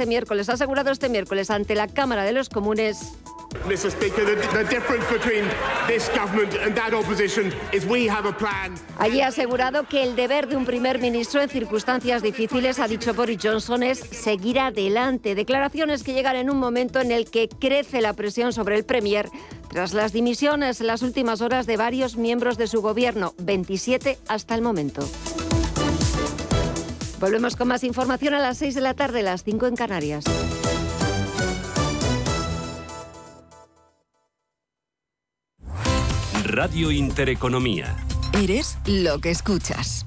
este miércoles, ha asegurado este miércoles ante la Cámara de los Comunes Allí ha asegurado que el deber de un primer ministro en circunstancias difíciles, ha dicho Boris Johnson, es seguir adelante. Declaraciones que llegan en un momento en el que crece la presión sobre el Premier tras las dimisiones en las últimas horas de varios miembros de su gobierno, 27 hasta el momento. Volvemos con más información a las 6 de la tarde, las 5 en Canarias. Radio Intereconomía. Eres lo que escuchas.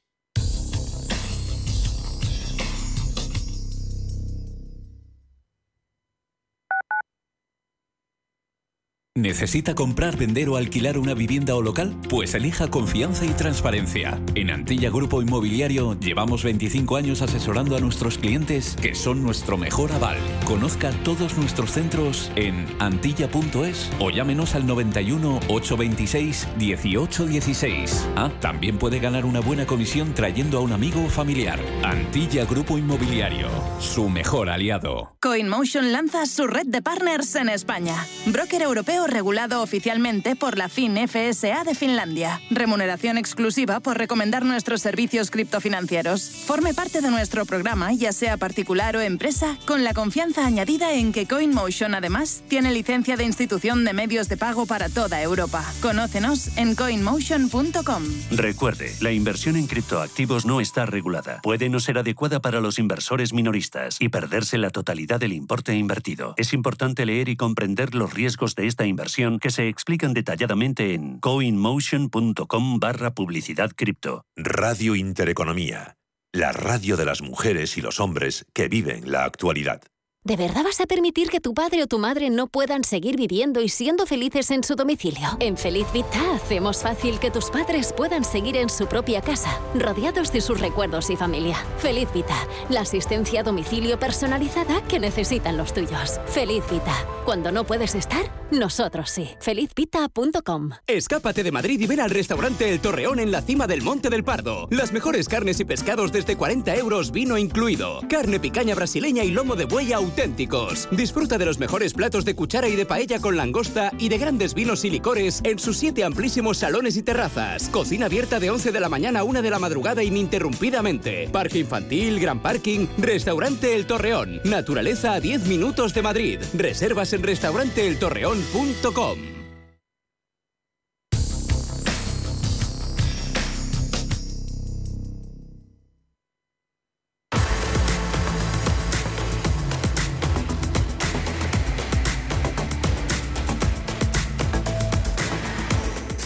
¿Necesita comprar, vender o alquilar una vivienda o local? Pues elija confianza y transparencia. En Antilla Grupo Inmobiliario llevamos 25 años asesorando a nuestros clientes que son nuestro mejor aval. Conozca todos nuestros centros en antilla.es o llámenos al 91 826 1816. Ah, también puede ganar una buena comisión trayendo a un amigo o familiar. Antilla Grupo Inmobiliario, su mejor aliado. CoinMotion lanza su red de partners en España. Broker europeo regulado oficialmente por la FinFSA de Finlandia. Remuneración exclusiva por recomendar nuestros servicios criptofinancieros. Forme parte de nuestro programa, ya sea particular o empresa, con la confianza añadida en que CoinMotion además tiene licencia de institución de medios de pago para toda Europa. Conócenos en coinmotion.com. Recuerde, la inversión en criptoactivos no está regulada. Puede no ser adecuada para los inversores minoristas y perderse la totalidad del importe invertido. Es importante leer y comprender los riesgos de esta inversión que se explican detalladamente en coinmotion.com barra publicidad cripto. Radio Intereconomía, la radio de las mujeres y los hombres que viven la actualidad. ¿De verdad vas a permitir que tu padre o tu madre no puedan seguir viviendo y siendo felices en su domicilio? En Feliz Vita hacemos fácil que tus padres puedan seguir en su propia casa, rodeados de sus recuerdos y familia. Feliz Vita, la asistencia a domicilio personalizada que necesitan los tuyos. Feliz Vita, cuando no puedes estar, nosotros sí. Felizvita.com. Escápate de Madrid y ven al restaurante El Torreón en la cima del Monte del Pardo. Las mejores carnes y pescados desde 40 euros, vino incluido. Carne picaña brasileña y lomo de buey auténticos. Disfruta de los mejores platos de cuchara y de paella con langosta y de grandes vinos y licores en sus siete amplísimos salones y terrazas. Cocina abierta de 11 de la mañana a 1 de la madrugada ininterrumpidamente. Parque infantil, gran parking, restaurante El Torreón. Naturaleza a 10 minutos de Madrid. Reservas en restauranteeltorreón.com.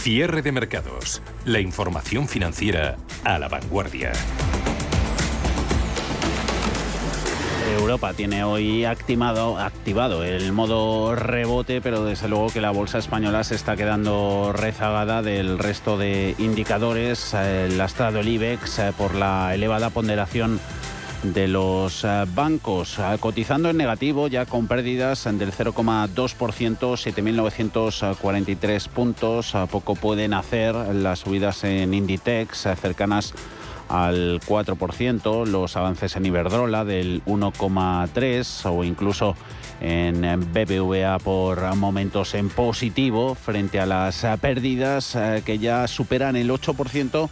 Cierre de mercados. La información financiera a la vanguardia. Europa tiene hoy activado, el modo rebote, pero desde luego que la bolsa española se está quedando rezagada del resto de indicadores, el lastrado el IBEX eh, por la elevada ponderación de los eh, bancos, eh, cotizando en negativo ya con pérdidas del 0,2%, 7.943 puntos. A poco pueden hacer las subidas en Inditex cercanas al 4%, los avances en Iberdrola del 1,3% o incluso en BBVA por momentos en positivo frente a las pérdidas eh, que ya superan el 8%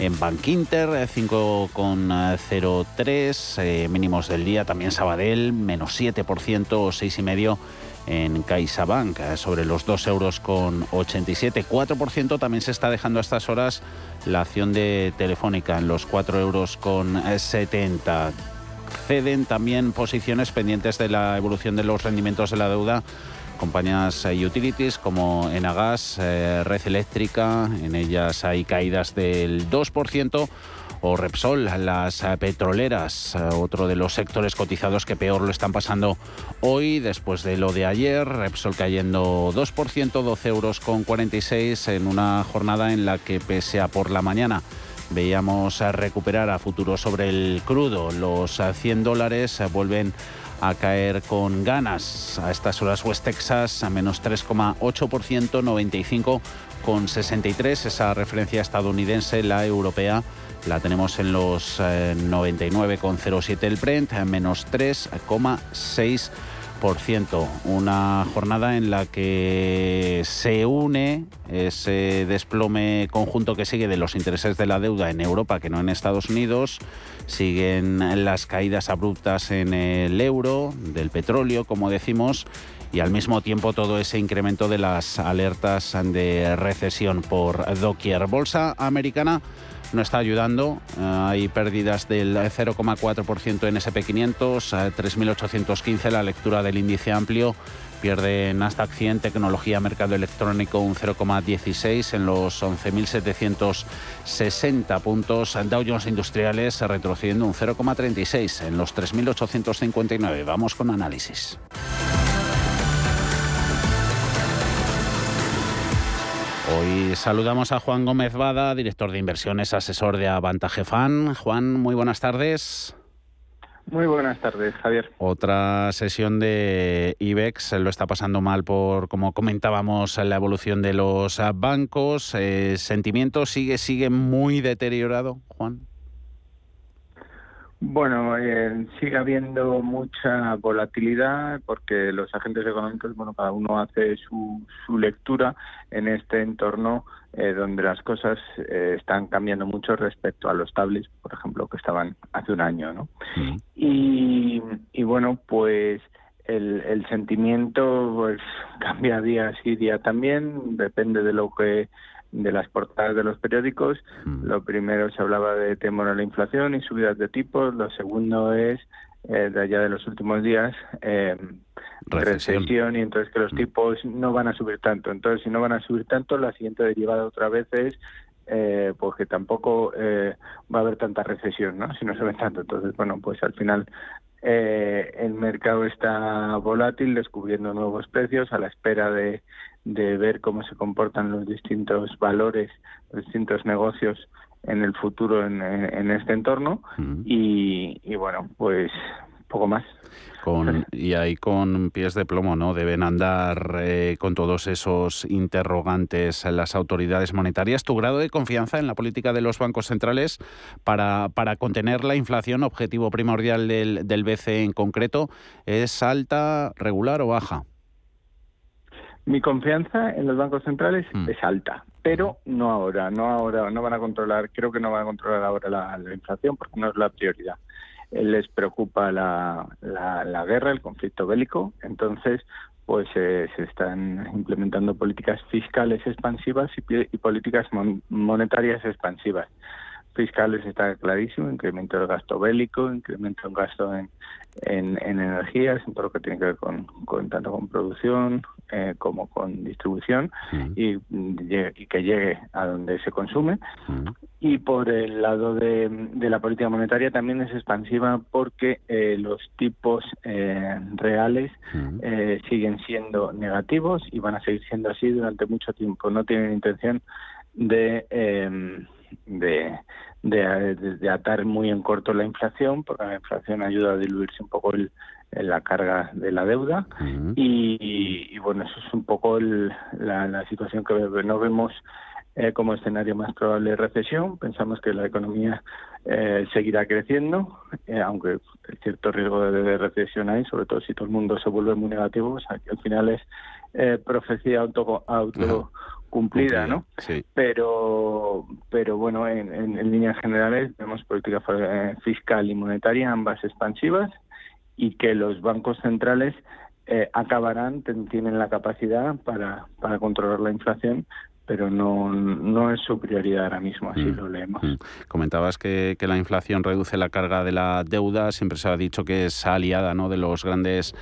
en Bank Inter 5,03 eh, mínimos del día también Sabadell menos 7% o 6,5% en CaixaBank eh, sobre los 2 euros con 87 4% también se está dejando a estas horas la acción de Telefónica en los 4 euros con 70 ceden también posiciones pendientes de la evolución de los rendimientos de la deuda compañías y utilities como Enagas, eh, Red Eléctrica, en ellas hay caídas del 2%, o Repsol, las petroleras, otro de los sectores cotizados que peor lo están pasando hoy después de lo de ayer. Repsol cayendo 2%, 12 euros con 46 en una jornada en la que pese a por la mañana veíamos recuperar a futuro sobre el crudo. Los 100 dólares vuelven a caer con ganas. A estas horas West Texas a menos 3,8%, 95 con 63, esa referencia estadounidense, la europea la tenemos en los 99,07 eh, el Brent, menos 3,6%. Una jornada en la que se une ese desplome conjunto que sigue de los intereses de la deuda en Europa que no en Estados Unidos. Siguen las caídas abruptas en el euro, del petróleo, como decimos, y al mismo tiempo todo ese incremento de las alertas de recesión por doquier. Bolsa americana no está ayudando. Eh, hay pérdidas del 0,4% en SP500, 3.815 la lectura del índice amplio. Pierde Nasdaq 100, tecnología, mercado electrónico un 0,16 en los 11.760 puntos. Dow Jones Industriales retrocediendo un 0,36 en los 3.859. Vamos con análisis. Hoy saludamos a Juan Gómez Bada, director de inversiones, asesor de Avantage Fan. Juan, muy buenas tardes. Muy buenas tardes, Javier. Otra sesión de IBEX lo está pasando mal por, como comentábamos, la evolución de los bancos. ¿El eh, sentimiento sigue, sigue muy deteriorado, Juan? Bueno, eh, sigue habiendo mucha volatilidad porque los agentes económicos, bueno, cada uno hace su, su lectura en este entorno eh, donde las cosas eh, están cambiando mucho respecto a los tablets, por ejemplo, que estaban hace un año, ¿no? Y, y bueno, pues el, el sentimiento pues cambia día sí día también, depende de lo que de las portadas de los periódicos. Mm. Lo primero se hablaba de temor a la inflación y subidas de tipos. Lo segundo es, eh, de allá de los últimos días, eh, recesión. y entonces que los mm. tipos no van a subir tanto. Entonces, si no van a subir tanto, la siguiente derivada otra vez es eh, pues que tampoco eh, va a haber tanta recesión, ¿no? Si no se ve tanto. Entonces, bueno, pues al final eh, el mercado está volátil, descubriendo nuevos precios a la espera de de ver cómo se comportan los distintos valores, los distintos negocios en el futuro en, este entorno y, bueno, pues poco más. Con, y ahí con pies de plomo, ¿no? Deben andar eh, con todos esos interrogantes las autoridades monetarias. ¿Tu grado de confianza en la política de los bancos centrales para, para contener la inflación, objetivo primordial del, del BCE en concreto, es alta, regular o baja? Mi confianza en los bancos centrales mm. es alta, pero no ahora, no ahora, no van a controlar, creo que no van a controlar ahora la, inflación porque no es la prioridad. Les preocupa la, la, guerra, el conflicto bélico, entonces pues eh, se están implementando políticas fiscales expansivas y, políticas monetarias expansivas fiscales está clarísimo, incremento del gasto bélico, incremento del gasto en, en, energías, en todo lo que tiene que ver con, tanto con producción eh, como con distribución y, que llegue a donde se consume. Y por el lado de, de, la política monetaria también es expansiva porque eh, los tipos eh, reales siguen siendo negativos y van a seguir siendo así durante mucho tiempo. No tienen intención de de, de, atar muy en corto la inflación, porque la inflación ayuda a diluirse un poco el, la carga de la deuda. Y, bueno, eso es un poco la, situación que no vemos eh, como escenario más probable de recesión. Pensamos que la economía eh, seguirá creciendo, eh, aunque el cierto riesgo de, recesión hay, sobre todo si todo el mundo se vuelve muy negativo, o sea, que al final es profecía auto, auto cumplida, ¿no? Sí. Pero, pero bueno, en, en, líneas generales vemos política eh, fiscal y monetaria ambas expansivas y que los bancos centrales eh, acabarán, tienen la capacidad para, para controlar la inflación pero no, no es su prioridad ahora mismo, así mm, lo leemos. Mm. Comentabas que, que, la inflación reduce la carga de la deuda, siempre se ha dicho que es aliada ¿no? de los grandes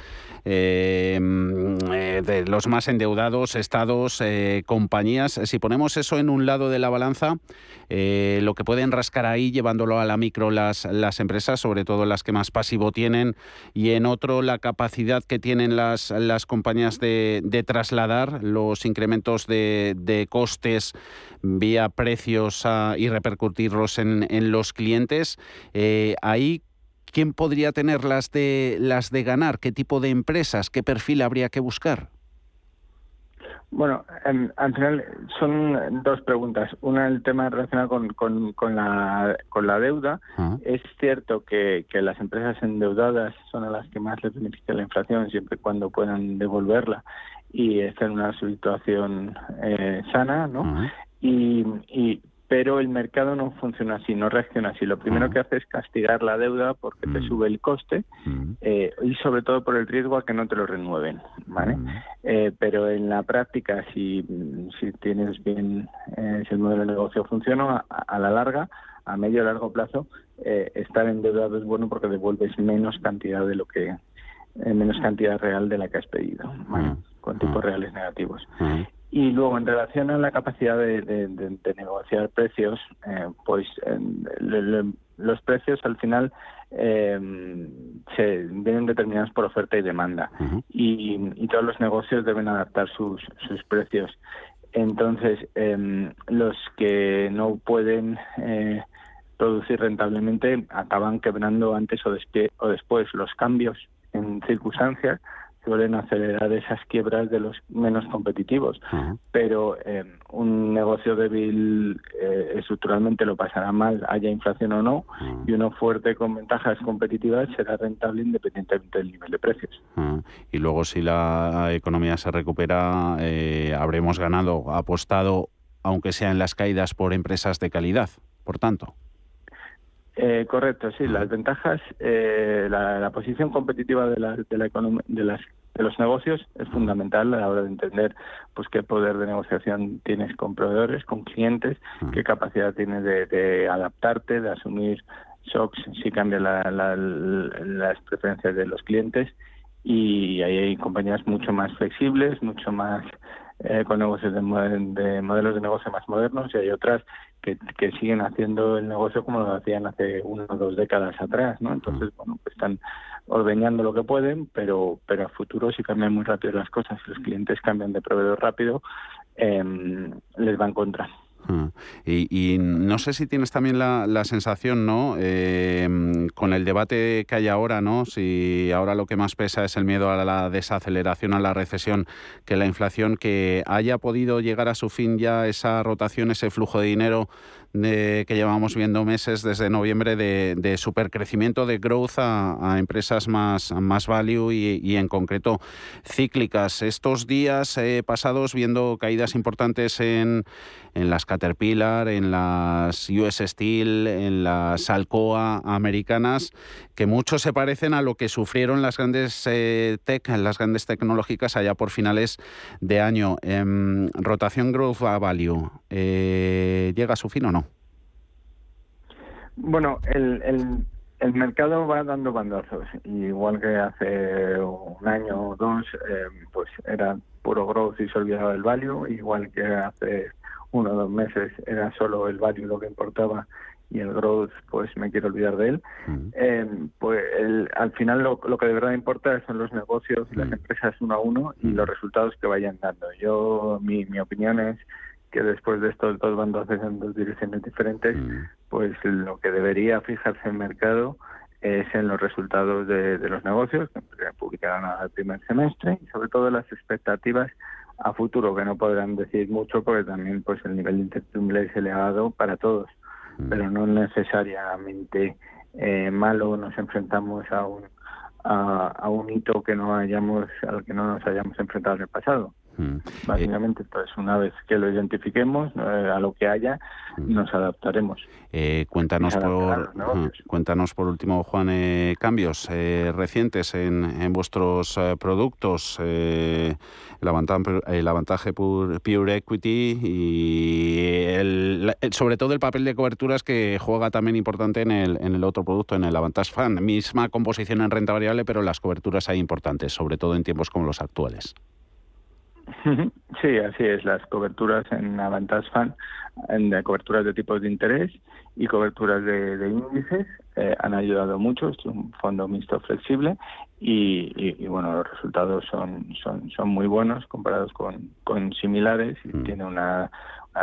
eh, de los más endeudados, estados, compañías. Si ponemos eso en un lado de la balanza, lo que pueden rascar ahí llevándolo a la micro las, las empresas, sobre todo las que más pasivo tienen, y en otro la capacidad que tienen las, las compañías de, trasladar los incrementos de, de costes vía precios y repercutirlos en, en, los clientes. Eh, ahí, ¿quién podría tener las de, las de ganar? ¿Qué tipo de empresas? ¿Qué perfil habría que buscar? Bueno, al final son dos preguntas. Una, el tema relacionado con, con, con, la, con la deuda. Ah. Es cierto que, que, las empresas endeudadas son a las que más les beneficia la inflación siempre y cuando puedan devolverla y estén en una situación eh, sana, ¿no? Ah. Y, y, pero el mercado no funciona así, no reacciona así. Lo primero que hace es castigar la deuda porque te sube el coste eh, y sobre todo por el riesgo a que no te lo renueven, ¿vale? Eh, pero en la práctica, si, si tienes bien, eh, si el modelo de negocio funciona, a, la larga, a medio y largo plazo, estar endeudado es bueno porque devuelves menos cantidad de lo que menos cantidad real de la que has pedido, con tipos reales negativos. Y luego, en relación a la capacidad de, negociar precios, eh, pues los precios al final eh, se vienen determinados por oferta y demanda. y, todos los negocios deben adaptar sus, sus precios. Entonces, em, los que no pueden eh, producir rentablemente acaban quebrando antes o, o después. Los cambios en circunstancias suelen acelerar esas quiebras de los menos competitivos. Pero eh, un negocio débil eh, estructuralmente lo pasará mal, haya inflación o no, y uno fuerte con ventajas competitivas será rentable independientemente del nivel de precios. Y luego si la economía se recupera, eh, habremos ganado, apostado, aunque sea en las caídas, por empresas de calidad, por tanto. correcto, sí. Las ventajas, la, posición competitiva de la, de la, de las de los negocios es fundamental a la hora de entender pues qué poder de negociación tienes con proveedores, con clientes, qué capacidad tienes de, adaptarte, de asumir shocks si cambian las preferencias de los clientes. Y ahí hay compañías mucho más flexibles, mucho más eh, con negocios de, modelos de negocio más modernos y hay otras que, que, siguen haciendo el negocio como lo hacían hace una o dos décadas atrás, ¿no? Entonces, bueno, pues están ordeñando lo que pueden, pero, pero a futuro si cambian muy rápido las cosas, si los clientes cambian de proveedor rápido, em, les va en contra. Ah, y, no sé si tienes también la, sensación, ¿no? Em, con el debate que hay ahora, ¿no? Si ahora lo que más pesa es el miedo a la desaceleración, a la recesión, que la inflación, que haya podido llegar a su fin ya esa rotación, ese flujo de dinero que llevamos viendo meses desde noviembre de, supercrecimiento de growth a, empresas más, más value y, en concreto cíclicas. Estos días eh, pasados viendo caídas importantes en, en las Caterpillar, en las US Steel, en las Alcoa americanas, que mucho se parecen a lo que sufrieron las grandes eh, tech, las grandes tecnológicas allá por finales de año. Em, rotación growth a value, eh, ¿llega a su fin o no? Bueno, el, el, mercado va dando bandazos, igual que hace un año o dos, em, pues era puro growth y se olvidaba el value, igual que hace uno o dos meses era solo el value lo que importaba y el growth pues me quiero olvidar de él. Eh, pues al final lo, que de verdad importa son los negocios y las empresas uno a uno y los resultados que vayan dando. Yo mi, mi opinión es que después de estos dos bandos en dos direcciones diferentes pues lo que debería fijarse el mercado es en los resultados de, los negocios que publicarán al primer semestre y sobre todo las expectativas a futuro que no podrán decir mucho porque también pues el nivel de incertidumbre es elevado para todos. Mm. pero no necesariamente eh, malo nos enfrentamos a un a, un hito que no hayamos al que no nos hayamos enfrentado en el pasado Mm. Básicamente, pues una vez que lo identifiquemos, eh, a lo que haya, mm. nos adaptaremos. Eh, cuéntanos, por, cuéntanos por último, Juan, eh, cambios recientes en, en vuestros productos, el, avantaje, el avantaje Pure Equity y el, sobre todo el papel de coberturas que juega también importante en el, en el otro producto, en el Avantage Fund. Misma composición en renta variable, pero las coberturas hay importantes, sobre todo en tiempos como los actuales. Sí, así es. Las coberturas en Avantage Fund, en coberturas de tipos de interés y coberturas de, índices eh, han ayudado mucho. Es un fondo mixto flexible y, bueno, los resultados son, son, son muy buenos comparados con, con similares y mm. tiene una,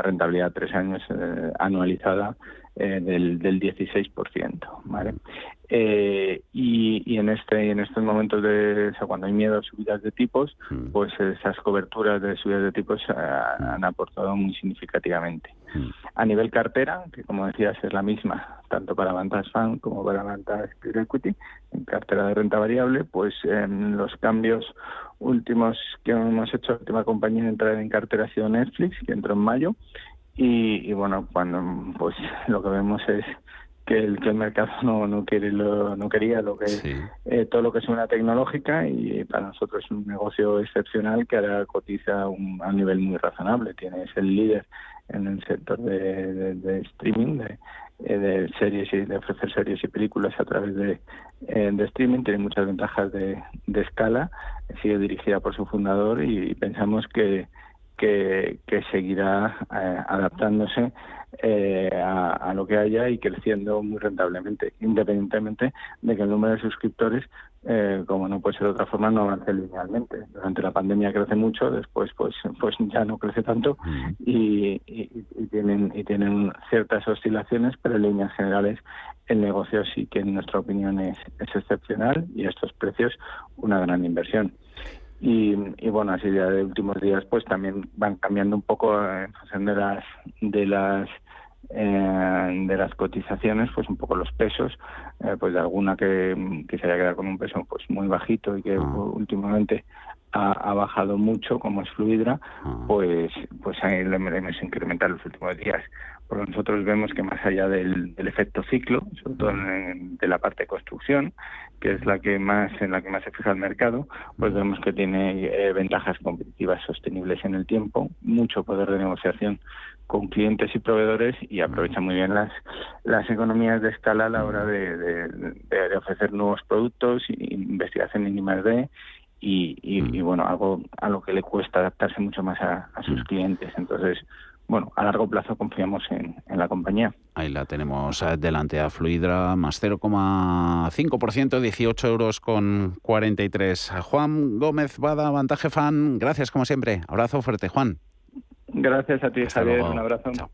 rentabilidad tres años eh, anualizada eh, del, del 16%, ¿vale? Eh, y, en este en estos momentos de cuando hay miedo a subidas de tipos, mm. pues esas coberturas de subidas de tipos eh, han aportado muy significativamente. Mm. A nivel cartera, que como decías es la misma tanto para Vantage Fund como para Vantage Equity, en cartera de renta variable, pues en los cambios últimos que hemos hecho, la última compañía en entrar en cartera ha sido Netflix, que entró en mayo, y, bueno, cuando pues lo que vemos es que el, que el mercado no, no quiere lo, no quería lo que eh, todo lo que es una tecnológica y para nosotros es un negocio excepcional que ahora cotiza a un, nivel muy razonable. Tiene es el líder en el sector de, streaming de, eh, de series y de ofrecer series y películas a través de, eh, de streaming. Tiene muchas ventajas de, de escala. Sigue dirigida por su fundador y pensamos que que, seguirá eh, adaptándose eh, a, lo que haya y creciendo muy rentablemente, independientemente de que el número de suscriptores, eh, como no puede ser de otra forma, no avance linealmente. Durante la pandemia crece mucho, después pues pues ya no crece tanto y, tienen y tienen ciertas oscilaciones, pero en líneas generales el negocio sí que en nuestra opinión es, es excepcional y estos precios una gran inversión. Y, bueno así ya de últimos días pues también van cambiando un poco en función de las de las eh, de las cotizaciones pues un poco los pesos eh, pues de alguna que, que se haya quedado con un peso pues muy bajito y que ah. últimamente ha, bajado mucho como es Fluidra ah. pues pues ahí le hemos incrementado los últimos días. Porque nosotros vemos que más allá del, efecto ciclo, sobre todo de la parte de construcción, que es la que más en la que más se fija el mercado, pues vemos que tiene eh, ventajas competitivas sostenibles en el tiempo, mucho poder de negociación con clientes y proveedores y aprovecha muy bien las las economías de escala a la hora de, ofrecer nuevos productos, investigación en I+D y, y, bueno, algo a lo que le cuesta adaptarse mucho más a, a sus clientes. Entonces, bueno, a largo plazo confiamos en, la compañía. Ahí la tenemos eh, delante a Fluidra, más 0,5%, 18 euros con 43. Juan Gómez Bada, Vantaje Fan, gracias como siempre. Abrazo fuerte, Juan. Gracias a ti, Javier. Un abrazo. Chao.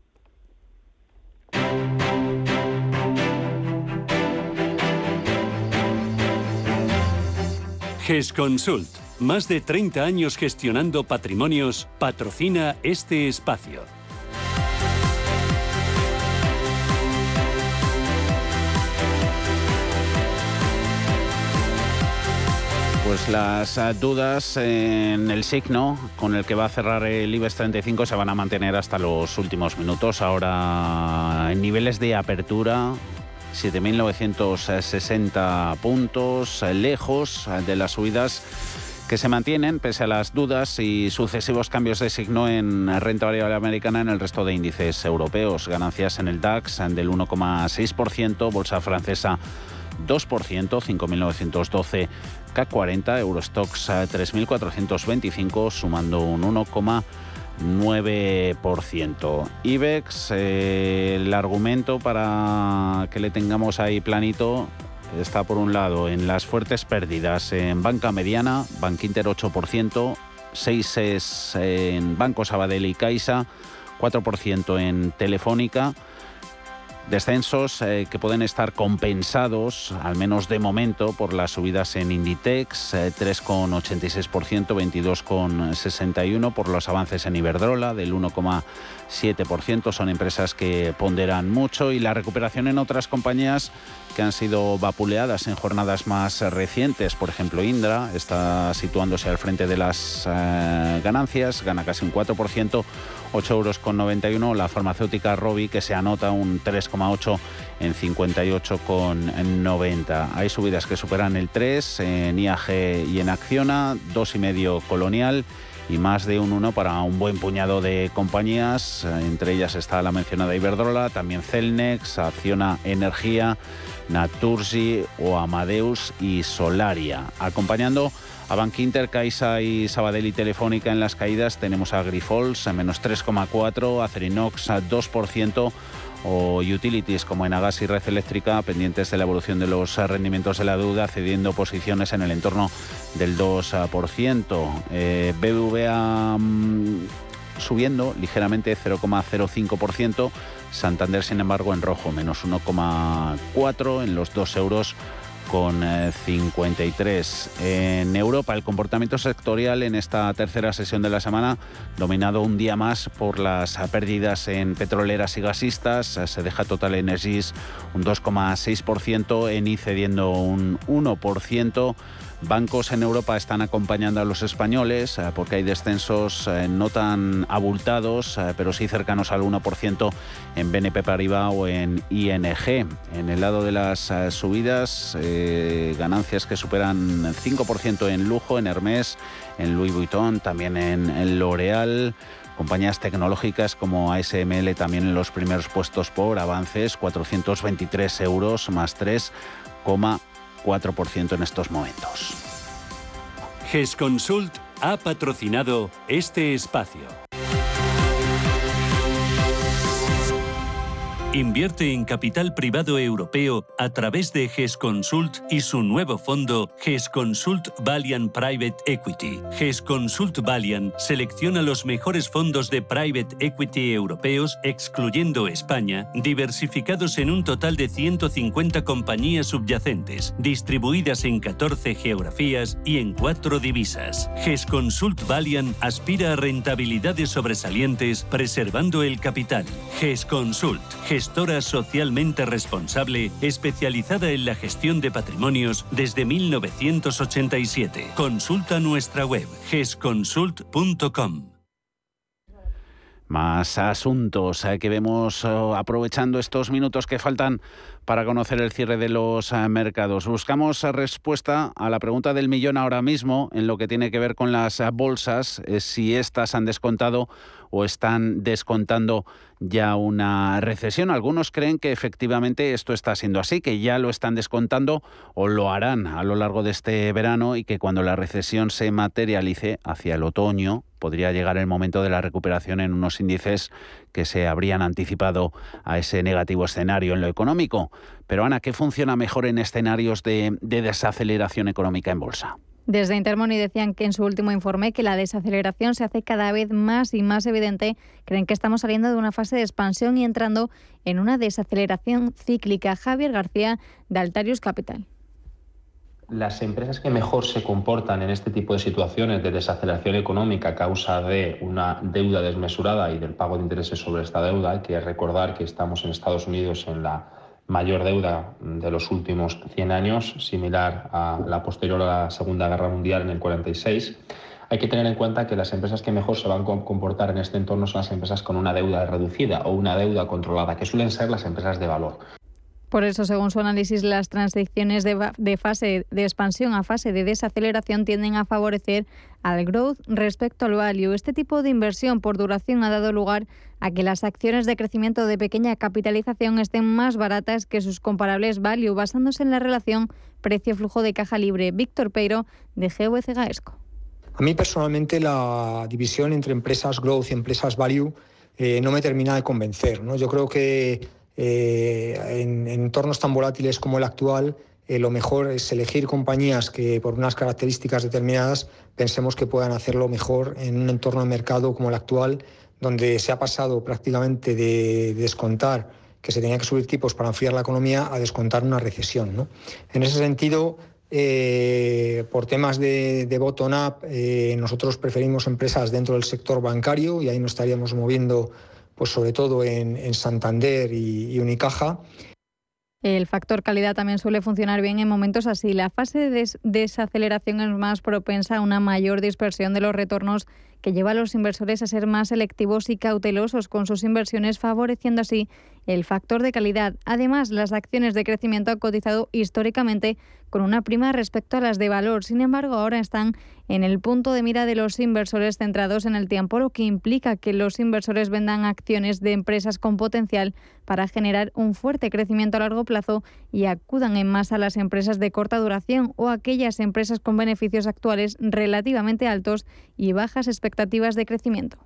GESConsult, más de 30 años gestionando patrimonios, patrocina este espacio. Pues las eh, dudas en el signo con el que va a cerrar el IBEX 35 se van a mantener hasta los últimos minutos. Ahora en niveles de apertura 7.960 puntos, eh, lejos de las subidas que se mantienen pese a las dudas y sucesivos cambios de signo en renta variable americana en el resto de índices europeos. Ganancias en el DAX del 1,6%, bolsa francesa 2%, 5.912 K40, Eurostox 3.425, sumando un 1,9%. IBEX, eh, el argumento para que le tengamos ahí planito está por un lado en las fuertes pérdidas en banca mediana, Bankinter 8%, 6 es en Banco Sabadell y Caixa, 4% en Telefónica Descensos eh, que pueden estar compensados, al menos de momento, por las subidas en Inditex, 3,86%, eh, 22,61%, por los avances en Iberdrola, del 1,7%. Son empresas que ponderan mucho y la recuperación en otras compañías que han sido vapuleadas en jornadas más recientes. Por ejemplo, Indra está situándose al frente de las eh, ganancias, gana casi un 4%, 8 euros con 91. La farmacéutica Robi, que se anota un 3,8 en 58,90. Hay subidas que superan el 3 en IAG y en Acciona, 2,5 Colonial y más de un 1 para un buen puñado de compañías. Entre ellas está la mencionada Iberdrola, también Celnex, Acciona Energía, Naturgy o Amadeus y Solaria. Acompañando a Bankinter, Caixa y Sabadell y Telefónica en las caídas tenemos a Grifols a menos 3,4, Acerinox a 2%, o utilities como Enagas y Red Eléctrica pendientes de la evolución de los rendimientos de la deuda, cediendo posiciones en el entorno del 2%. Eh, BBVA mm, subiendo ligeramente 0,05%. Santander, sin embargo, en rojo, menos 1,4 en los 2 euros 53. Eh, en Europa, el comportamiento sectorial en esta tercera sesión de la semana, dominado un día más por las pérdidas en petroleras y gasistas, se deja Total Energies un 2,6%, ENI cediendo un 1%. Bancos en Europa están acompañando a los españoles eh, porque hay descensos eh, no tan abultados, eh, pero sí cercanos al 1% en BNP Paribas o en ING. En el lado de las subidas, ganancias que superan el 5% en lujo, en Hermes, en Louis Vuitton, también en L'Oreal compañías tecnológicas como ASML también en los primeros puestos por avances, 423 euros más 3, 4% en estos momentos. GESConsult ha patrocinado este espacio. Invierte en capital privado europeo a través de GESConsult y su nuevo fondo GESConsult Valiant Private Equity. GESConsult Valiant selecciona los mejores fondos de private equity europeos, excluyendo España, diversificados en un total de 150 compañías subyacentes, distribuidas en 14 geografías y en 4 divisas. GESConsult Valiant aspira a rentabilidades sobresalientes preservando el capital. GESConsult gestora socialmente responsable especializada en la gestión de patrimonios desde 1987. Consulta nuestra web gesconsult.com. Más asuntos eh, que vemos oh, aprovechando estos minutos que faltan para conocer el cierre de los eh, mercados. Buscamos eh, respuesta a la pregunta del millón ahora mismo en lo que tiene que ver con las bolsas, si estas han descontado o están descontando ya una recesión. Algunos creen que efectivamente esto está siendo así, que ya lo están descontando o lo harán a lo largo de este verano y que cuando la recesión se materialice hacia el otoño podría llegar el momento de la recuperación en unos índices que se habrían anticipado a ese negativo escenario en lo económico. Pero Ana, ¿qué funciona mejor en escenarios de, de desaceleración económica en bolsa? Desde Intermoney decían que en su último informe que la desaceleración se hace cada vez más y más evidente. Creen que estamos saliendo de una fase de expansión y entrando en una desaceleración cíclica. Javier García, de Altarius Capital. Las empresas que mejor se comportan en este tipo de situaciones de desaceleración económica a causa de una deuda desmesurada y del pago de intereses sobre esta deuda, hay que recordar que estamos en Estados Unidos en la mayor deuda de los últimos 100 años, similar a la posterior a la Segunda Guerra Mundial en el 46. Hay que tener en cuenta que las empresas que mejor se van a comportar en este entorno son las empresas con una deuda reducida o una deuda controlada, que suelen ser las empresas de valor. Por eso, según su análisis, las transiciones de, fase de expansión a fase de desaceleración tienden a favorecer al growth respecto al value. Este tipo de inversión por duración ha dado lugar a que las acciones de crecimiento de pequeña capitalización estén más baratas que sus comparables value, basándose en la relación precio-flujo de caja libre. Víctor Peiro, de GVC Gaesco. A mí personalmente la división entre empresas growth y empresas value eh, no me termina de convencer. ¿no? Yo creo que eh, en, entornos tan volátiles como el actual, eh, lo mejor es elegir compañías que por unas características determinadas pensemos que puedan hacerlo mejor en un entorno de mercado como el actual, donde se ha pasado prácticamente de descontar que se tenía que subir tipos para enfriar la economía a descontar una recesión. En ese sentido, eh, por temas de, bottom-up, nosotros preferimos empresas dentro del sector bancario y ahí nos estaríamos moviendo pues sobre todo en, Santander y, Unicaja. El factor calidad también suele funcionar bien en momentos así. La fase de desaceleración es más propensa a una mayor dispersión de los retornos que lleva a los inversores a ser más selectivos y cautelosos con sus inversiones, favoreciendo así el factor de calidad. Además, las acciones de crecimiento han cotizado históricamente con una prima respecto a las de valor. Sin embargo, ahora están en el punto de mira de los inversores centrados en el tiempo, lo que implica que los inversores vendan acciones de empresas con potencial para generar un fuerte crecimiento a largo plazo y acudan en masa a las empresas de corta duración o aquellas empresas con beneficios actuales relativamente altos y bajas expectativas de crecimiento.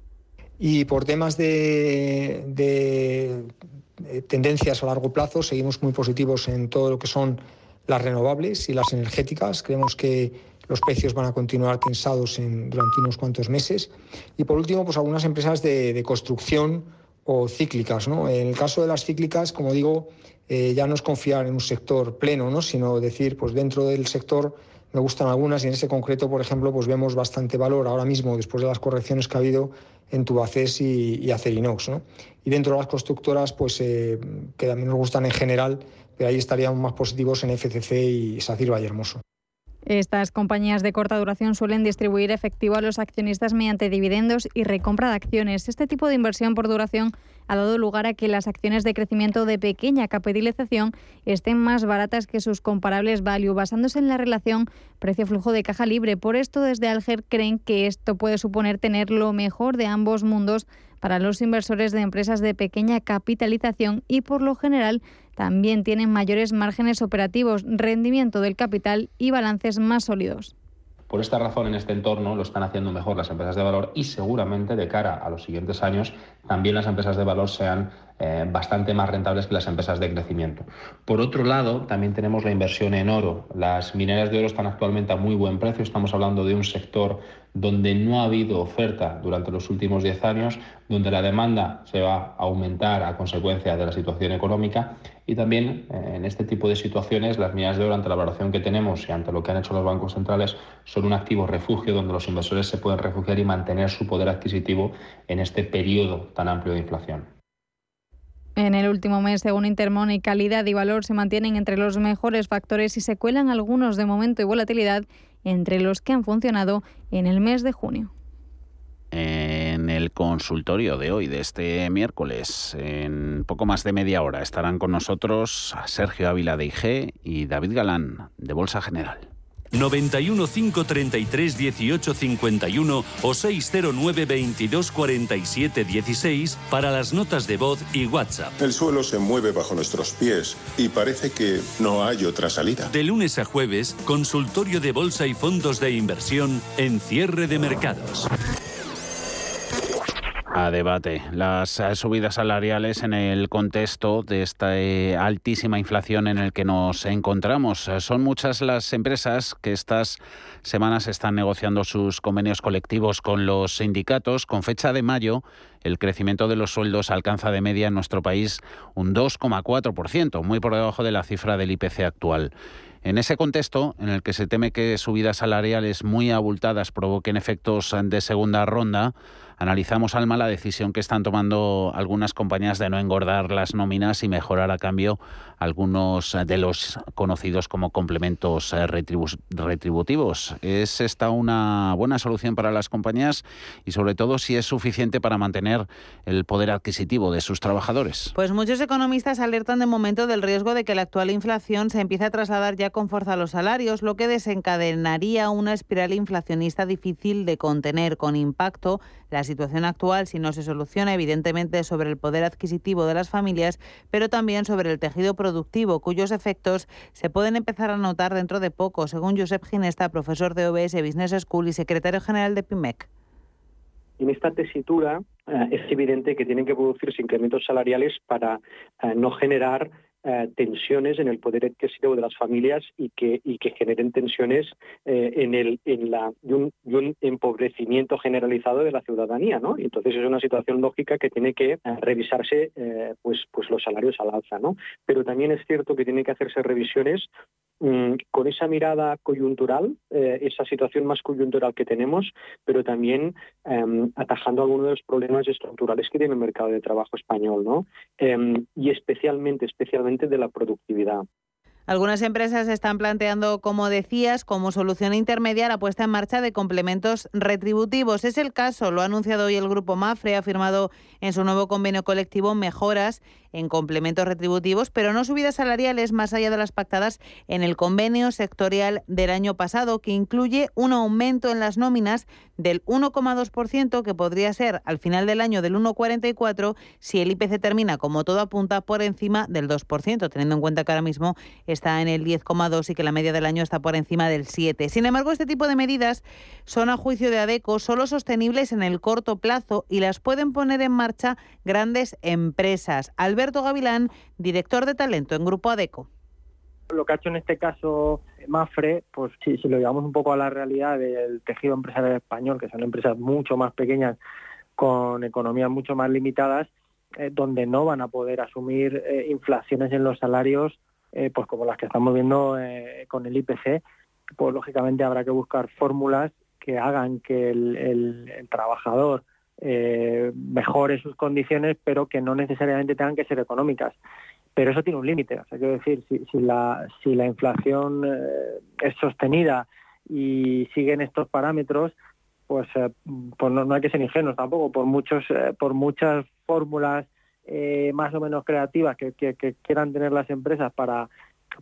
Y por temas de, de tendencias a largo plazo, seguimos muy positivos en todo lo que son las renovables y las energéticas. Creemos que los precios van a continuar tensados en, durante unos cuantos meses. Y por último, pues algunas empresas de, construcción o cíclicas. ¿no? En el caso de las cíclicas, como digo, eh, ya no es confiar en un sector pleno, ¿no? sino decir, pues dentro del sector me gustan algunas y en ese concreto, por ejemplo, pues vemos bastante valor ahora mismo, después de las correcciones que ha habido en Tubacés y, Acerinox. ¿no? Y dentro de las constructoras, pues eh, que también nos gustan en general, pero ahí estaríamos más positivos en FCC y Sacir Vallehermoso. Estas compañías de corta duración suelen distribuir efectivo a los accionistas mediante dividendos y recompra de acciones. Este tipo de inversión por duración ha dado lugar a que las acciones de crecimiento de pequeña capitalización estén más baratas que sus comparables value, basándose en la relación precio-flujo de caja libre. Por esto, desde Alger creen que esto puede suponer tener lo mejor de ambos mundos para los inversores de empresas de pequeña capitalización y, por lo general, también tienen mayores márgenes operativos, rendimiento del capital y balances más sólidos. Por esta razón, en este entorno lo están haciendo mejor las empresas de valor y seguramente de cara a los siguientes años también las empresas de valor sean eh, bastante más rentables que las empresas de crecimiento. Por otro lado, también tenemos la inversión en oro. Las mineras de oro están actualmente a muy buen precio. Estamos hablando de un sector donde no ha habido oferta durante los últimos 10 años, donde la demanda se va a aumentar a consecuencia de la situación económica y también eh, en este tipo de situaciones las mineras de oro ante la valoración que tenemos y ante lo que han hecho los bancos centrales son un activo refugio donde los inversores se pueden refugiar y mantener su poder adquisitivo en este periodo tan amplio de inflación. En el último mes, según Intermoney, calidad y valor se mantienen entre los mejores factores y se cuelan algunos de momento y volatilidad entre los que han funcionado en el mes de junio. En el consultorio de hoy, de este miércoles, en poco más de media hora, estarán con nosotros Sergio Ávila de IG y David Galán de Bolsa General. 91 533 18 51 o 609 22 47 16 para las notas de voz y WhatsApp. El suelo se mueve bajo nuestros pies y parece que no hay otra salida. De lunes a jueves, consultorio de bolsa y fondos de inversión en cierre de mercados a debate las eh, subidas salariales en el contexto de esta eh, altísima inflación en el que nos encontramos. Eh, son muchas las empresas que estas semanas están negociando sus convenios colectivos con los sindicatos. Con fecha de mayo, el crecimiento de los sueldos alcanza de media en nuestro país un 2,4%, muy por debajo de la cifra del IPC actual. En ese contexto, en el que se teme que subidas salariales muy abultadas provoquen efectos de segunda ronda, analizamos, Alma, la decisión que están tomando algunas compañías de no engordar las nóminas y mejorar a cambio algunos de los conocidos como complementos eh, retributivos. ¿Es esta una buena solución para las compañías y sobre todo si es suficiente para mantener el poder adquisitivo de sus trabajadores? Pues muchos economistas alertan de momento del riesgo de que la actual inflación se empiece a trasladar ya con fuerza a los salarios, lo que desencadenaría una espiral inflacionista difícil de contener, con impacto la situación actual, si no se soluciona, evidentemente sobre el poder adquisitivo de las familias, pero también sobre el tejido productivo, cuyos efectos se pueden empezar a notar dentro de poco, según Josep Ginesta, profesor de OBS Business School y secretario general de PIMEC. En esta tesitura eh, es evidente que tienen que producirse incrementos salariales para eh, no generar eh, tensiones en el poder adquisitivo de las familias y que, generen tensiones eh, en el, en la, y un, empobrecimiento generalizado de la ciudadanía. ¿no? entonces es una situación lógica que tiene que eh, revisarse pues, pues los salarios al alza. ¿no? Pero también es cierto que tiene que hacerse revisiones con esa mirada coyuntural, eh, esa situación más coyuntural que tenemos, pero también em, atajando algunos de los problemas estructurales que tiene el mercado de trabajo español, ¿no? Em, y especialmente, especialmente de la productividad. Algunas empresas están planteando, como decías, como solución intermedia la puesta en marcha de complementos retributivos. Es el caso, lo ha anunciado hoy el Grupo Mafre, ha firmado en su nuevo convenio colectivo mejoras en complementos retributivos, pero no subidas salariales más allá de las pactadas en el convenio sectorial del año pasado, que incluye un aumento en las nóminas del 1,2%, que podría ser al final del año del 1,44% si el IPC termina, como todo apunta, por encima del 2%, teniendo en cuenta que ahora mismo está en el 10,2% y que la media del año está por encima del 7%. Sin embargo, este tipo de medidas son, a juicio de ADECO, solo sostenibles en el corto plazo y las pueden poner en marcha grandes empresas. Alberto Gavilán, director de talento en Grupo ADECO. Lo que ha hecho en este caso Mafre, pues si, lo llevamos un poco a la realidad del tejido empresarial español, que son empresas mucho más pequeñas, con economías mucho más limitadas, eh, donde no van a poder asumir eh, inflaciones en los salarios, eh, pues como las que estamos viendo con el IPC, pues lógicamente habrá que buscar fórmulas que hagan que el trabajador eh, mejore sus condiciones, pero que no necesariamente tengan que ser económicas. Pero eso tiene un límite. O sea, quiero decir, si, la, si la inflación eh, es sostenida y siguen estos parámetros, pues, eh, pues no, hay que ser ingenuos tampoco. Por muchos, eh, por muchas fórmulas más o menos creativas que, que, quieran tener las empresas para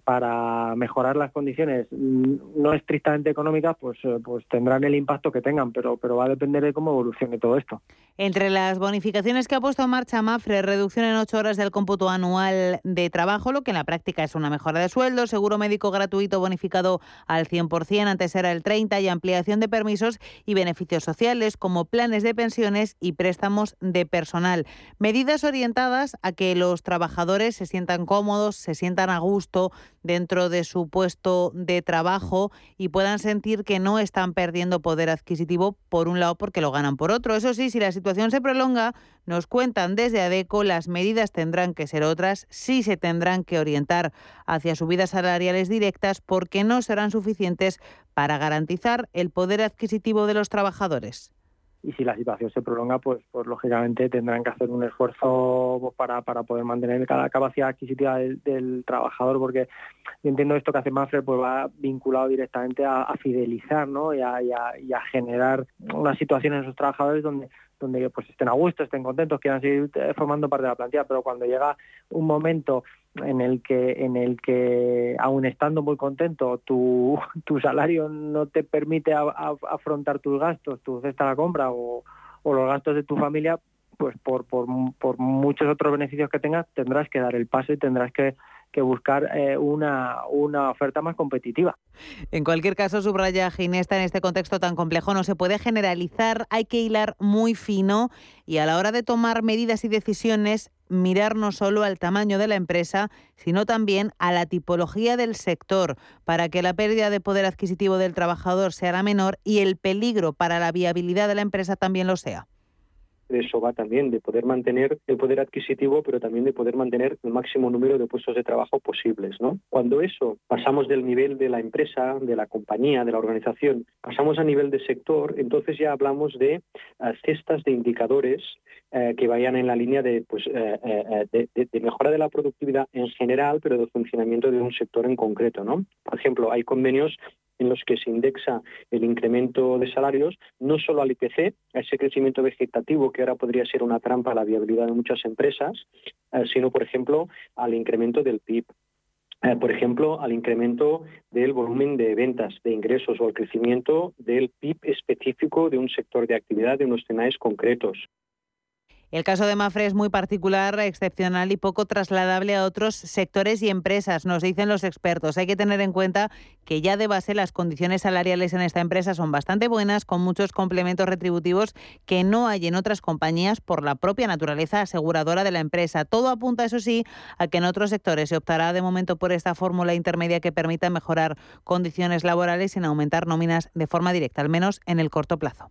para mejorar las condiciones no estrictamente económicas, pues, eh, pues tendrán el impacto que tengan, pero, pero va a depender de cómo evolucione todo esto. Entre las bonificaciones que ha puesto en marcha Mafre, reducción en ocho horas del cómputo anual de trabajo, lo que en la práctica es una mejora de sueldo, seguro médico gratuito bonificado al 100%, antes era el 30%, y ampliación de permisos y beneficios sociales como planes de pensiones y préstamos de personal. Medidas orientadas a que los trabajadores se sientan cómodos, se sientan a gusto dentro de su puesto de trabajo y puedan sentir que no están perdiendo poder adquisitivo por un lado porque lo ganan por otro. Eso sí, si la situación se prolonga, nos cuentan desde ADECO, las medidas tendrán que ser otras, sí se tendrán que orientar hacia subidas salariales directas porque no serán suficientes para garantizar el poder adquisitivo de los trabajadores y si la situación se prolonga, pues, pues lógicamente tendrán que hacer un esfuerzo para, para poder mantener la capacidad adquisitiva del, trabajador, porque yo entiendo esto que hace Mafre pues va vinculado directamente a, fidelizar ¿no? y, a, y, a, generar una situación en sus trabajadores donde donde pues estén a gusto, estén contentos, quieran seguir eh, formando parte de la plantilla, pero cuando llega un momento en el que en el que aún estando muy contento tu, tu salario no te permite afrontar tus gastos, tu cesta de la compra o, o los gastos de tu familia, pues por, por, por muchos otros beneficios que tengas tendrás que dar el paso y tendrás que que buscar eh, una, una oferta más competitiva. En cualquier caso, subraya Ginesta, en este contexto tan complejo no se puede generalizar, hay que hilar muy fino y a la hora de tomar medidas y decisiones mirar no solo al tamaño de la empresa, sino también a la tipología del sector, para que la pérdida de poder adquisitivo del trabajador sea la menor y el peligro para la viabilidad de la empresa también lo sea de eso va también, de poder mantener el poder adquisitivo, pero también de poder mantener el máximo número de puestos de trabajo posibles. ¿no? Cuando eso pasamos del nivel de la empresa, de la compañía, de la organización, pasamos a nivel de sector, entonces ya hablamos de uh, cestas de indicadores uh, que vayan en la línea de, pues, uh, de, de, de, mejora de la productividad en general, pero del funcionamiento de un sector en concreto. ¿no? Por ejemplo, hay convenios en los que se indexa el incremento de salarios, no solo al IPC, a ese crecimiento vegetativo que ahora podría ser una trampa a la viabilidad de muchas empresas, eh, sino, por ejemplo, al incremento del PIB. Eh, por ejemplo, al incremento del volumen de ventas, de ingresos o al crecimiento del PIB específico de un sector de actividad, de unos temas concretos. El caso de Mafre es muy particular, excepcional y poco trasladable a otros sectores y empresas, nos dicen los expertos. Hay que tener en cuenta que ya de base las condiciones salariales en esta empresa son bastante buenas, con muchos complementos retributivos que no hay en otras compañías por la propia naturaleza aseguradora de la empresa. Todo apunta, eso sí, a que en otros sectores se optará de momento por esta fórmula intermedia que permita mejorar condiciones laborales sin aumentar nóminas de forma directa, al menos en el corto plazo.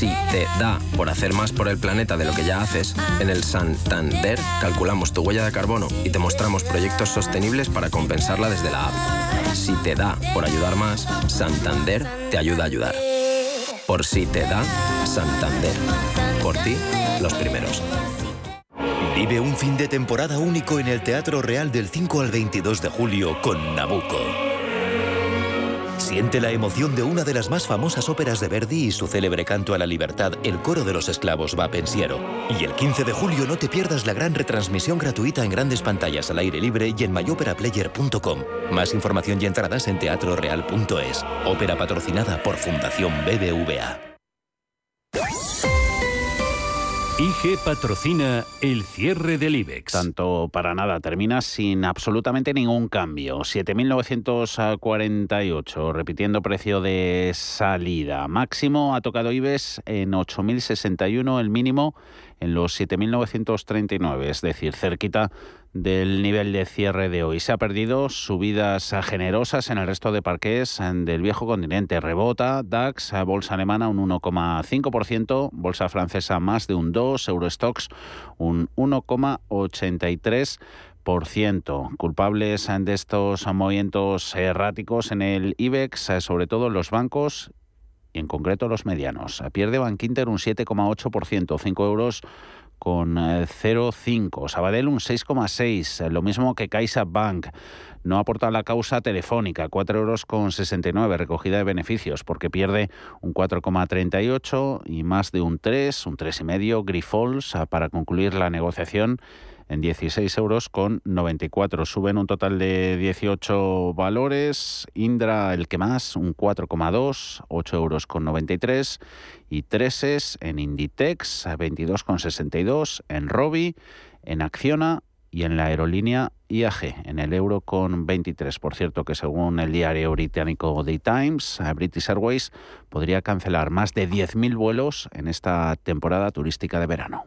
Si te da por hacer más por el planeta de lo que ya haces, en el Santander calculamos tu huella de carbono y te mostramos proyectos sostenibles para compensarla desde la app. Si te da por ayudar más, Santander te ayuda a ayudar. Por si te da, Santander. Por ti, los primeros. Vive un fin de temporada único en el Teatro Real del 5 al 22 de julio con Nabucco. Siente la emoción de una de las más famosas óperas de Verdi y su célebre canto a la libertad, El coro de los esclavos va pensiero. Y el 15 de julio no te pierdas la gran retransmisión gratuita en grandes pantallas al aire libre y en myoperaplayer.com. Más información y entradas en teatroreal.es. Ópera patrocinada por Fundación BBVA. IG patrocina el cierre del IBEX. Tanto para nada, termina sin absolutamente ningún cambio. 7.948, repitiendo precio de salida. Máximo ha tocado IBEX en 8.061, el mínimo en los 7.939, es decir, cerquita del nivel de cierre de hoy. Se ha perdido subidas generosas en el resto de parques del viejo continente. Rebota DAX, bolsa alemana un 1,5%, bolsa francesa más de un 2, Eurostox un 1,83%. Culpables de estos movimientos erráticos en el IBEX, sobre todo los bancos y en concreto los medianos. Pierde Bankinter un 7,8%, 5 euros con 0,5. Eh, Sabadell un 6,6. Lo mismo que CaixaBank. No aporta la causa telefónica, 4 euros con 69, recogida de beneficios, porque pierde un 4,38 y más de un 3, un 3,5. Grifols para concluir la negociación en 16 euros con 94. Suben un total de 18 valores. Indra, el que más, un 4,2, 8 euros con 93. Y Treses en Inditex, 22,62. En Robi, en Acciona y en la aerolínea IAG, en el euro con 23. Por cierto, que según el diario británico The Times, British Airways podría cancelar más de 10.000 vuelos en esta temporada turística de verano.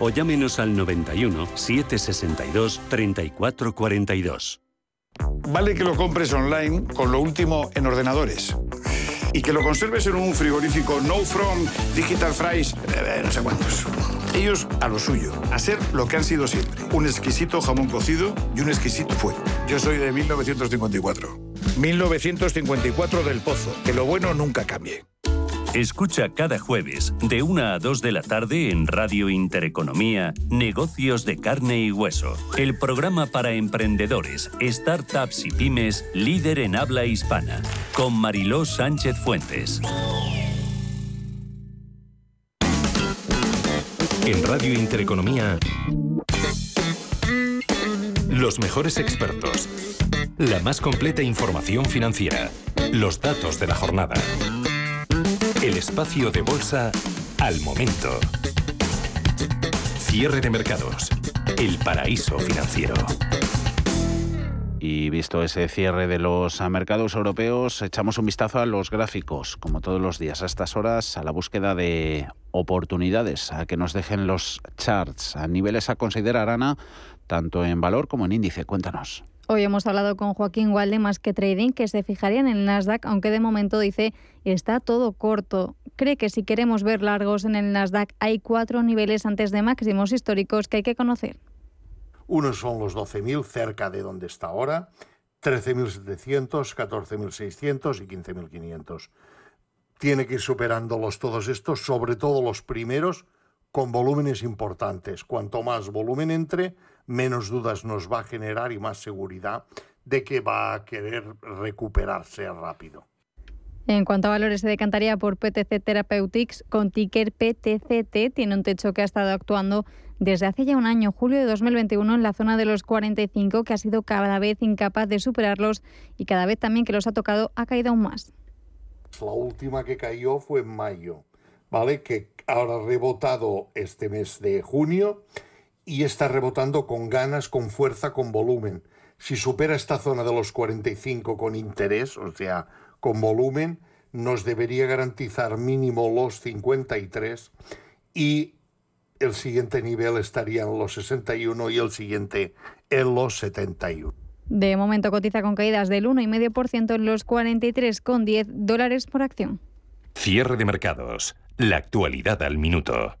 o llámenos al 91 762 3442. Vale que lo compres online con lo último en ordenadores y que lo conserves en un frigorífico No From Digital Fries, eh, no sé cuántos. Ellos a lo suyo, a ser lo que han sido siempre, un exquisito jamón cocido y un exquisito fuego. Yo soy de 1954. 1954 del Pozo, que lo bueno nunca cambie. Escucha cada jueves de 1 a 2 de la tarde en Radio Intereconomía Negocios de Carne y Hueso, el programa para emprendedores, startups y pymes líder en habla hispana, con Mariló Sánchez Fuentes. En Radio Intereconomía, los mejores expertos, la más completa información financiera Los datos de la jornada. El espacio de bolsa al momento. Cierre de mercados. El paraíso financiero. Y visto ese cierre de los mercados europeos, echamos un vistazo a los gráficos, como todos los días a estas horas, a la búsqueda de oportunidades, a que nos dejen los charts, a niveles a considerar, Ana, tanto en valor como en índice. Cuéntanos. Hoy hemos hablado con Joaquín Walde, más que trading, que se fijaría en el Nasdaq, aunque de momento dice está todo corto cree que si queremos ver largos en el Nasdaq hay cuatro niveles antes de máximos históricos que hay que conocer. Unos son los 12.000 cerca de donde está ahora, 13.700, 14.600 y 15.500. Tiene que ir superándolos todos estos, sobre todo los primeros, con volúmenes importantes. Cuanto más volumen entre, menos dudas nos va a generar y más seguridad de que va a querer recuperarse rápido. En cuanto a valores, se decantaría por PTC Therapeutics con ticker PTCT. Tiene un techo que ha estado actuando desde hace ya un año, julio de 2021, en la zona de los 45, que ha sido cada vez incapaz de superarlos y cada vez también que los ha tocado ha caído aún más. La última que cayó fue en mayo, ¿vale? Que ahora ha rebotado este mes de junio y está rebotando con ganas, con fuerza, con volumen. Si supera esta zona de los 45 con interés, o sea, con volumen nos debería garantizar mínimo los 53 y el siguiente nivel estaría en los 61 y el siguiente en los 71. De momento cotiza con caídas del 1,5% en los 43,10 dólares por acción. Cierre de mercados. La actualidad al minuto.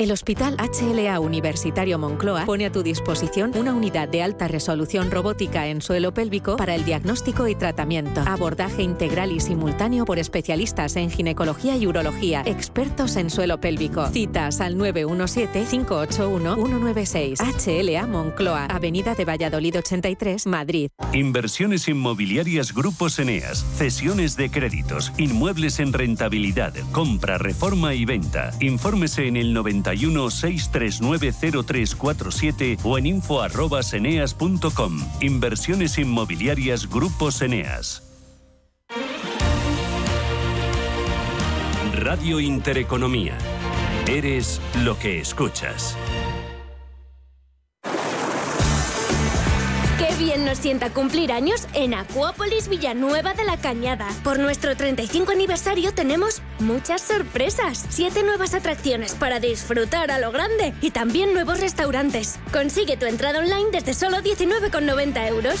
El Hospital HLA Universitario Moncloa pone a tu disposición una unidad de alta resolución robótica en suelo pélvico para el diagnóstico y tratamiento. Abordaje integral y simultáneo por especialistas en ginecología y urología, expertos en suelo pélvico. Citas al 917-581-196. HLA Moncloa, Avenida de Valladolid 83, Madrid. Inversiones inmobiliarias Grupos Eneas, cesiones de créditos, inmuebles en rentabilidad, compra, reforma y venta. Infórmese en el 90 91 639 0347 o en info.eneas.com. Inversiones inmobiliarias Grupos Eneas. Radio Intereconomía. Eres lo que escuchas. Nos sienta cumplir años en Acuópolis Villanueva de la Cañada. Por nuestro 35 aniversario tenemos muchas sorpresas. Siete nuevas atracciones para disfrutar a lo grande y también nuevos restaurantes. Consigue tu entrada online desde solo 19,90 euros.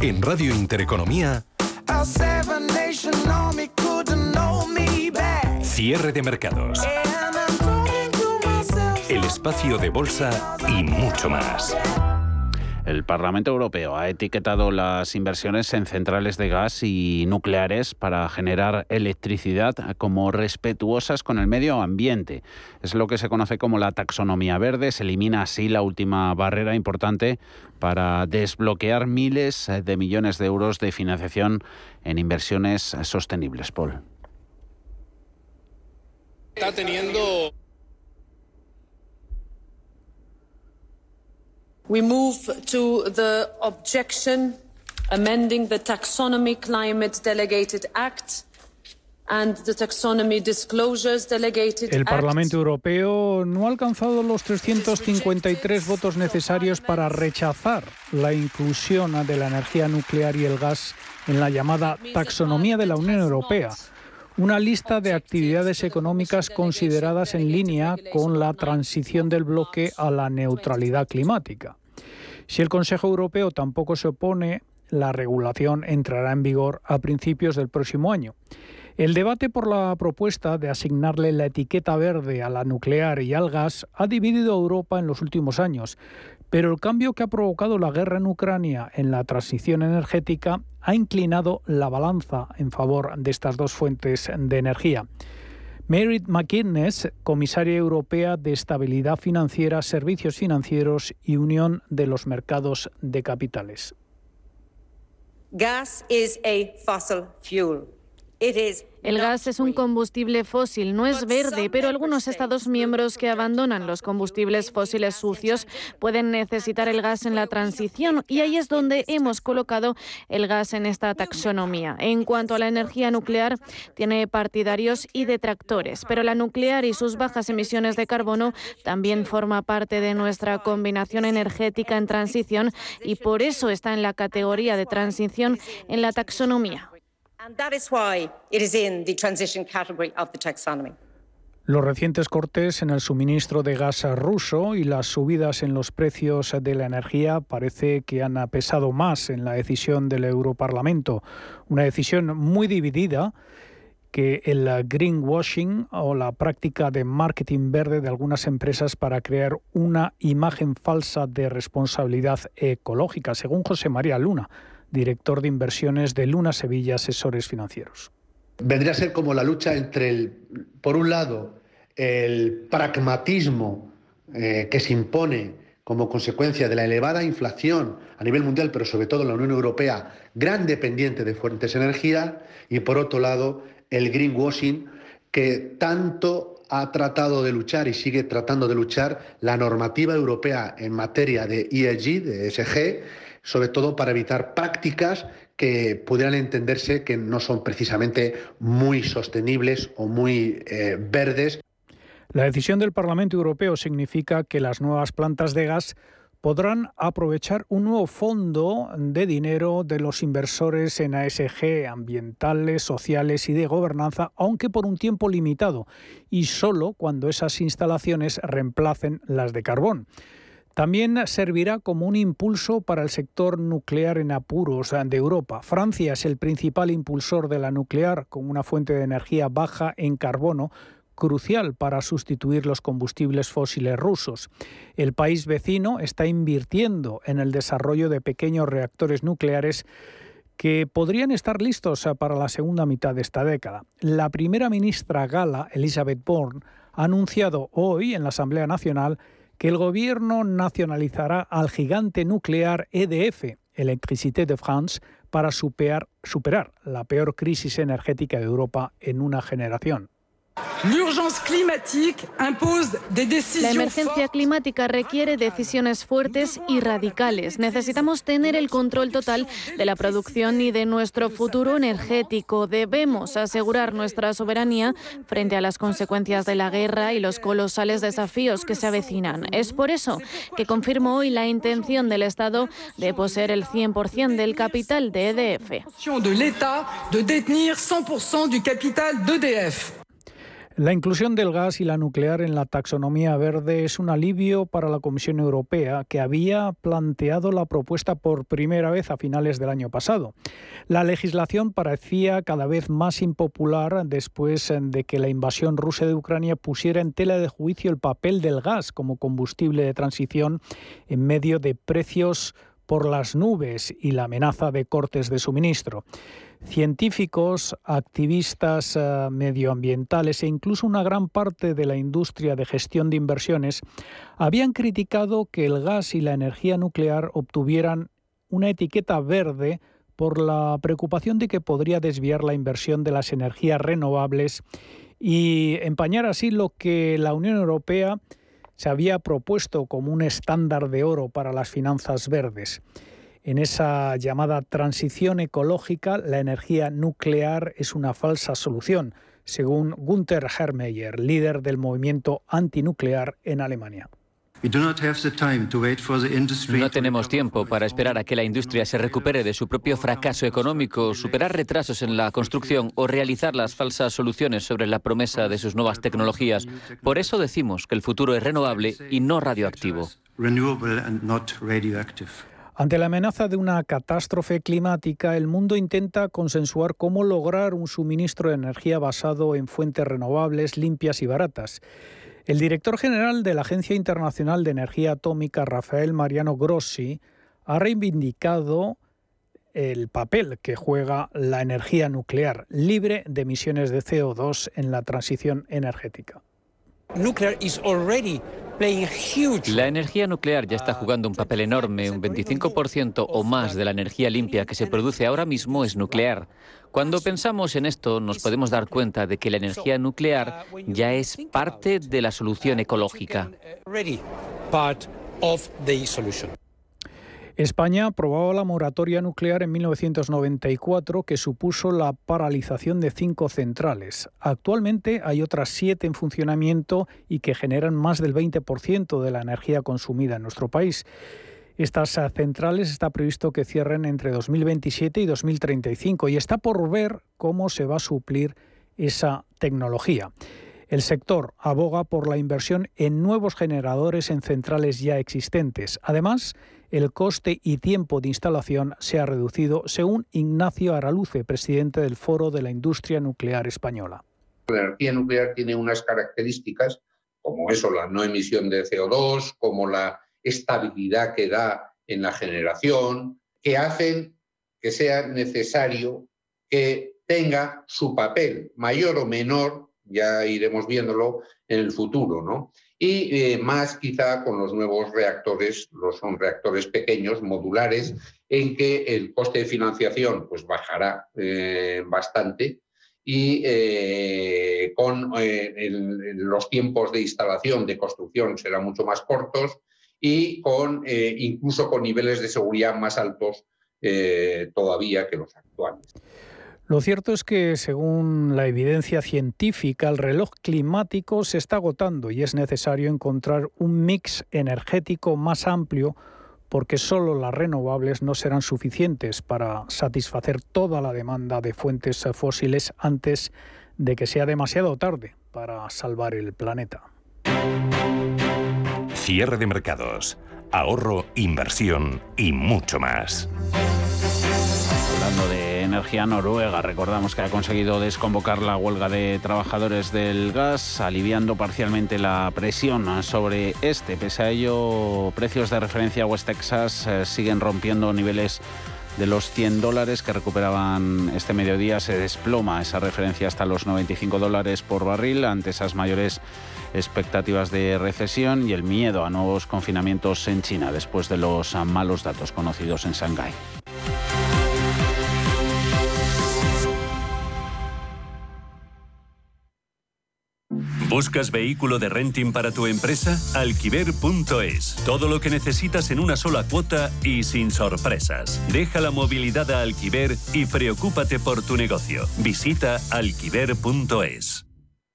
En Radio Intereconomía, cierre de mercados, el espacio de bolsa y mucho más. El Parlamento Europeo ha etiquetado las inversiones en centrales de gas y nucleares para generar electricidad como respetuosas con el medio ambiente. Es lo que se conoce como la taxonomía verde. Se elimina así la última barrera importante para desbloquear miles de millones de euros de financiación en inversiones sostenibles. Paul. Está teniendo We move to the objection amending the Taxonomy Climate Delegated Act El Parlamento Europeo no ha alcanzado los 353 votos necesarios para rechazar la inclusión de la energía nuclear y el gas en la llamada taxonomía de la Unión Europea una lista de actividades económicas consideradas en línea con la transición del bloque a la neutralidad climática. Si el Consejo Europeo tampoco se opone, la regulación entrará en vigor a principios del próximo año. El debate por la propuesta de asignarle la etiqueta verde a la nuclear y al gas ha dividido a Europa en los últimos años, pero el cambio que ha provocado la guerra en Ucrania en la transición energética ha inclinado la balanza en favor de estas dos fuentes de energía. Merit McInnes, comisaria europea de Estabilidad Financiera, Servicios Financieros y Unión de los Mercados de Capitales. Gas is a fuel. El gas es un combustible fósil, no es verde, pero algunos Estados miembros que abandonan los combustibles fósiles sucios pueden necesitar el gas en la transición y ahí es donde hemos colocado el gas en esta taxonomía. En cuanto a la energía nuclear, tiene partidarios y detractores, pero la nuclear y sus bajas emisiones de carbono también forma parte de nuestra combinación energética en transición y por eso está en la categoría de transición en la taxonomía. Los recientes cortes en el suministro de gas ruso y las subidas en los precios de la energía parece que han pesado más en la decisión del Europarlamento. Una decisión muy dividida que el greenwashing o la práctica de marketing verde de algunas empresas para crear una imagen falsa de responsabilidad ecológica, según José María Luna, director de inversiones de Luna Sevilla Asesores Financieros. Vendría a ser como la lucha entre, el, por un lado, el pragmatismo eh, que se impone como consecuencia de la elevada inflación a nivel mundial, pero sobre todo en la Unión Europea, gran dependiente de fuentes de energía, y por otro lado, el greenwashing que tanto ha tratado de luchar y sigue tratando de luchar la normativa europea en materia de ESG, de ESG, sobre todo para evitar prácticas que pudieran entenderse que no son precisamente muy sostenibles o muy eh, verdes. La decisión del Parlamento Europeo significa que las nuevas plantas de gas podrán aprovechar un nuevo fondo de dinero de los inversores en ASG ambientales, sociales y de gobernanza, aunque por un tiempo limitado y solo cuando esas instalaciones reemplacen las de carbón. También servirá como un impulso para el sector nuclear en apuros de Europa. Francia es el principal impulsor de la nuclear con una fuente de energía baja en carbono crucial para sustituir los combustibles fósiles rusos. El país vecino está invirtiendo en el desarrollo de pequeños reactores nucleares que podrían estar listos para la segunda mitad de esta década. La primera ministra gala, Elizabeth Bourne, ha anunciado hoy en la Asamblea Nacional que el gobierno nacionalizará al gigante nuclear EDF, Electricité de France, para superar, superar la peor crisis energética de Europa en una generación. La emergencia climática requiere decisiones fuertes y radicales. Necesitamos tener el control total de la producción y de nuestro futuro energético. Debemos asegurar nuestra soberanía frente a las consecuencias de la guerra y los colosales desafíos que se avecinan. Es por eso que confirmo hoy la intención del Estado de poseer el 100% del capital de EDF. La inclusión del gas y la nuclear en la taxonomía verde es un alivio para la Comisión Europea, que había planteado la propuesta por primera vez a finales del año pasado. La legislación parecía cada vez más impopular después de que la invasión rusa de Ucrania pusiera en tela de juicio el papel del gas como combustible de transición en medio de precios por las nubes y la amenaza de cortes de suministro. Científicos, activistas eh, medioambientales e incluso una gran parte de la industria de gestión de inversiones habían criticado que el gas y la energía nuclear obtuvieran una etiqueta verde por la preocupación de que podría desviar la inversión de las energías renovables y empañar así lo que la Unión Europea se había propuesto como un estándar de oro para las finanzas verdes. En esa llamada transición ecológica, la energía nuclear es una falsa solución, según Gunther Hermeyer, líder del movimiento antinuclear en Alemania. No tenemos tiempo para esperar a que la industria se recupere de su propio fracaso económico, superar retrasos en la construcción o realizar las falsas soluciones sobre la promesa de sus nuevas tecnologías. Por eso decimos que el futuro es renovable y no radioactivo. Ante la amenaza de una catástrofe climática, el mundo intenta consensuar cómo lograr un suministro de energía basado en fuentes renovables, limpias y baratas. El director general de la Agencia Internacional de Energía Atómica, Rafael Mariano Grossi, ha reivindicado el papel que juega la energía nuclear libre de emisiones de CO2 en la transición energética. La energía nuclear ya está jugando un papel enorme. Un 25% o más de la energía limpia que se produce ahora mismo es nuclear. Cuando pensamos en esto, nos podemos dar cuenta de que la energía nuclear ya es parte de la solución ecológica. España aprobó la moratoria nuclear en 1994 que supuso la paralización de cinco centrales. Actualmente hay otras siete en funcionamiento y que generan más del 20% de la energía consumida en nuestro país. Estas centrales está previsto que cierren entre 2027 y 2035 y está por ver cómo se va a suplir esa tecnología. El sector aboga por la inversión en nuevos generadores en centrales ya existentes. Además, el coste y tiempo de instalación se ha reducido, según Ignacio Araluce, presidente del Foro de la Industria Nuclear Española. La energía nuclear tiene unas características como eso, la no emisión de CO2, como la estabilidad que da en la generación, que hacen que sea necesario que tenga su papel, mayor o menor, ya iremos viéndolo en el futuro, ¿no? y eh, más quizá con los nuevos reactores, los son reactores pequeños, modulares, en que el coste de financiación pues bajará eh, bastante y eh, con los tiempos de instalación, de construcción serán mucho más cortos y con incluso con niveles de seguridad más altos todavía que los actuales. Lo cierto es que, según la evidencia científica, el reloj climático se está agotando y es necesario encontrar un mix energético más amplio porque solo las renovables no serán suficientes para satisfacer toda la demanda de fuentes fósiles antes de que sea demasiado tarde para salvar el planeta. Cierre de mercados, ahorro, inversión y mucho más. Hablando de Energía Noruega. Recordamos que ha conseguido desconvocar la huelga de trabajadores del gas, aliviando parcialmente la presión sobre este. Pese a ello, precios de referencia West Texas eh, siguen rompiendo niveles de los 100 dólares que recuperaban este mediodía. Se desploma esa referencia hasta los 95 dólares por barril ante esas mayores expectativas de recesión y el miedo a nuevos confinamientos en China después de los malos datos conocidos en Shanghái. ¿Buscas vehículo de renting para tu empresa? Alquiver.es. Todo lo que necesitas en una sola cuota y sin sorpresas. Deja la movilidad a Alquiver y preocúpate por tu negocio. Visita alquiver.es.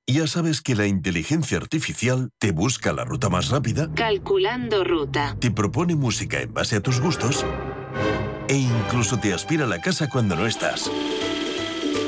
Ya sabes que la inteligencia artificial te busca la ruta más rápida. Calculando ruta. Te propone música en base a tus gustos. E incluso te aspira a la casa cuando no estás.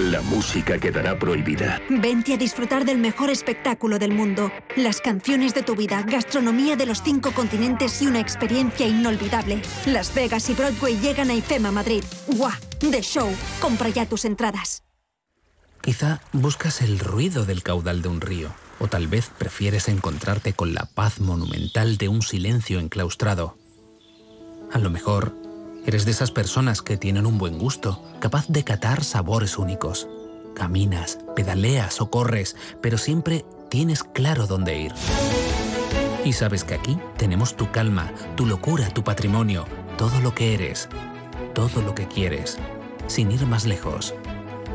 La música quedará prohibida. Vente a disfrutar del mejor espectáculo del mundo. Las canciones de tu vida, gastronomía de los cinco continentes y una experiencia inolvidable. Las Vegas y Broadway llegan a IFEMA Madrid. ¡Guau! The Show. Compra ya tus entradas. Quizá buscas el ruido del caudal de un río, o tal vez prefieres encontrarte con la paz monumental de un silencio enclaustrado. A lo mejor eres de esas personas que tienen un buen gusto, capaz de catar sabores únicos. Caminas, pedaleas o corres, pero siempre tienes claro dónde ir. Y sabes que aquí tenemos tu calma, tu locura, tu patrimonio, todo lo que eres, todo lo que quieres, sin ir más lejos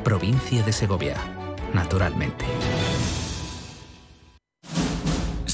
provincia de Segovia, naturalmente.